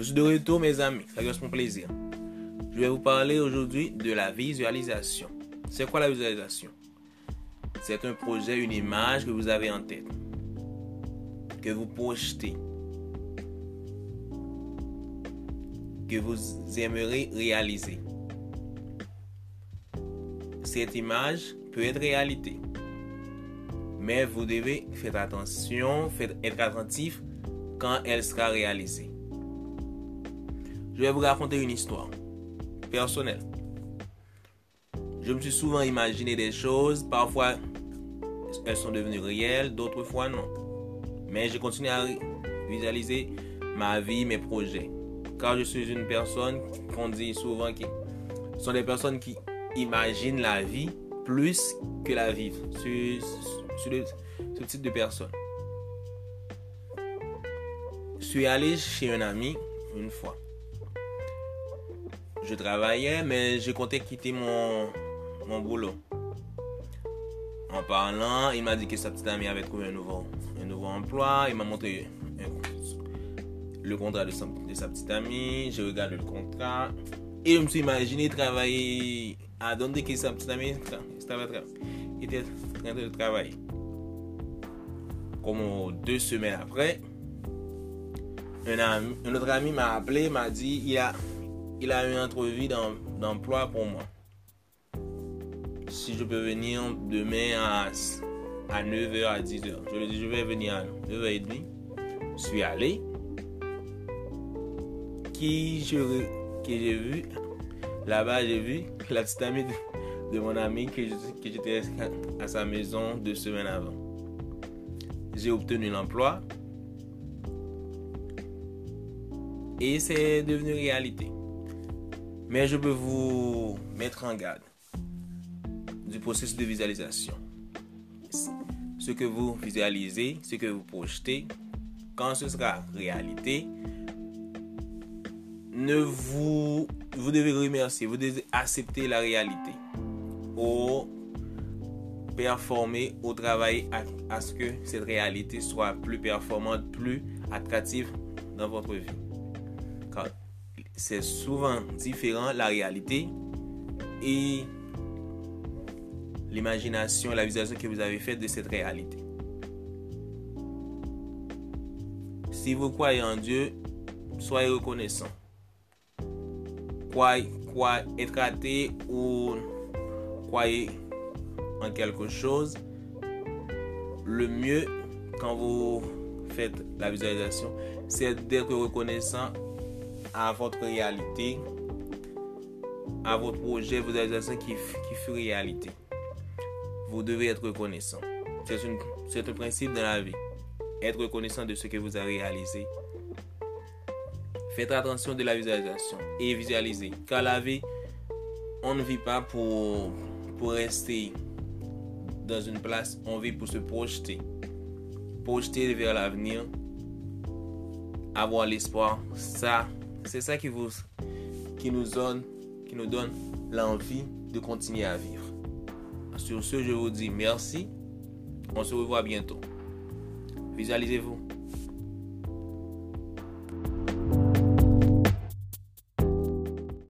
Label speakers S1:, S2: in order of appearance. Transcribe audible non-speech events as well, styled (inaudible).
S1: Je suis de retour mes amis, ça reste mon plaisir. Je vais vous parler aujourd'hui de la visualisation. C'est quoi la visualisation? C'est un projet, une image que vous avez en tête, que vous projetez, que vous aimeriez réaliser. Cette image peut être réalité. Mais vous devez faire attention, être attentif quand elle sera réalisée. Je vais vous raconter une histoire personnelle. Je me suis souvent imaginé des choses, parfois elles sont devenues réelles, d'autres fois non. Mais je continue à visualiser ma vie, mes projets. Car je suis une personne qu'on dit souvent qui sont des personnes qui imaginent la vie plus que la vivent. Ce type de personne. Je suis allé chez un ami une fois. Je travaillais, mais je comptais quitter mon, boulot. En parlant, il m'a dit que sa petite amie avait trouvé un nouveau, emploi. Il m'a montré le contrat de sa, de sa petite amie. J'ai regardé le contrat. Et je me suis imaginé travailler à donner que sa petite amie était en train de travailler. Comme deux semaines après, un, autre ami m'a appelé, m'a dit il a, il a une entrevue d'emploi pour moi. Si je peux venir demain à, à 9h à 10h. Je lui ai dit je vais venir à 9h30. Je suis allé. Qui vu? Là-bas, j'ai vu (laughs) la petite amie de, mon ami que j'étais à sa maison deux semaines avant. J'ai obtenu l'emploi. Et c'est devenu réalité. Mais je peux vous mettre en garde du processus de visualisation. Ce que vous visualisez, ce que vous projetez, quand ce sera réalité, ne vous, vous devez remercier, vous devez accepter la réalité. Ou performer, au travail à ce que cette réalité soit plus performante, plus attractive dans votre vie c'est souvent différent la réalité et l'imagination, la visualisation que vous avez faite de cette réalité. Si vous croyez en Dieu, soyez reconnaissant. Croyez, croyez, être athée ou croyez en quelque chose, le mieux quand vous faites la visualisation, c'est d'être reconnaissant à votre réalité, à votre projet, vos réalisations qui, qui réalité. Vous devez être reconnaissant. C'est un principe dans la vie. Être reconnaissant de ce que vous avez réalisé. Faites attention de la visualisation et visualisez. Car la vie, on ne vit pas pour, pour rester dans une place, on vit pour se projeter. Projeter vers l'avenir, avoir l'espoir, ça, c'est ça qui, vous, qui nous donne, qui nous donne l'envie de continuer à vivre. Sur ce, je vous dis merci. On se revoit bientôt. Visualisez-vous.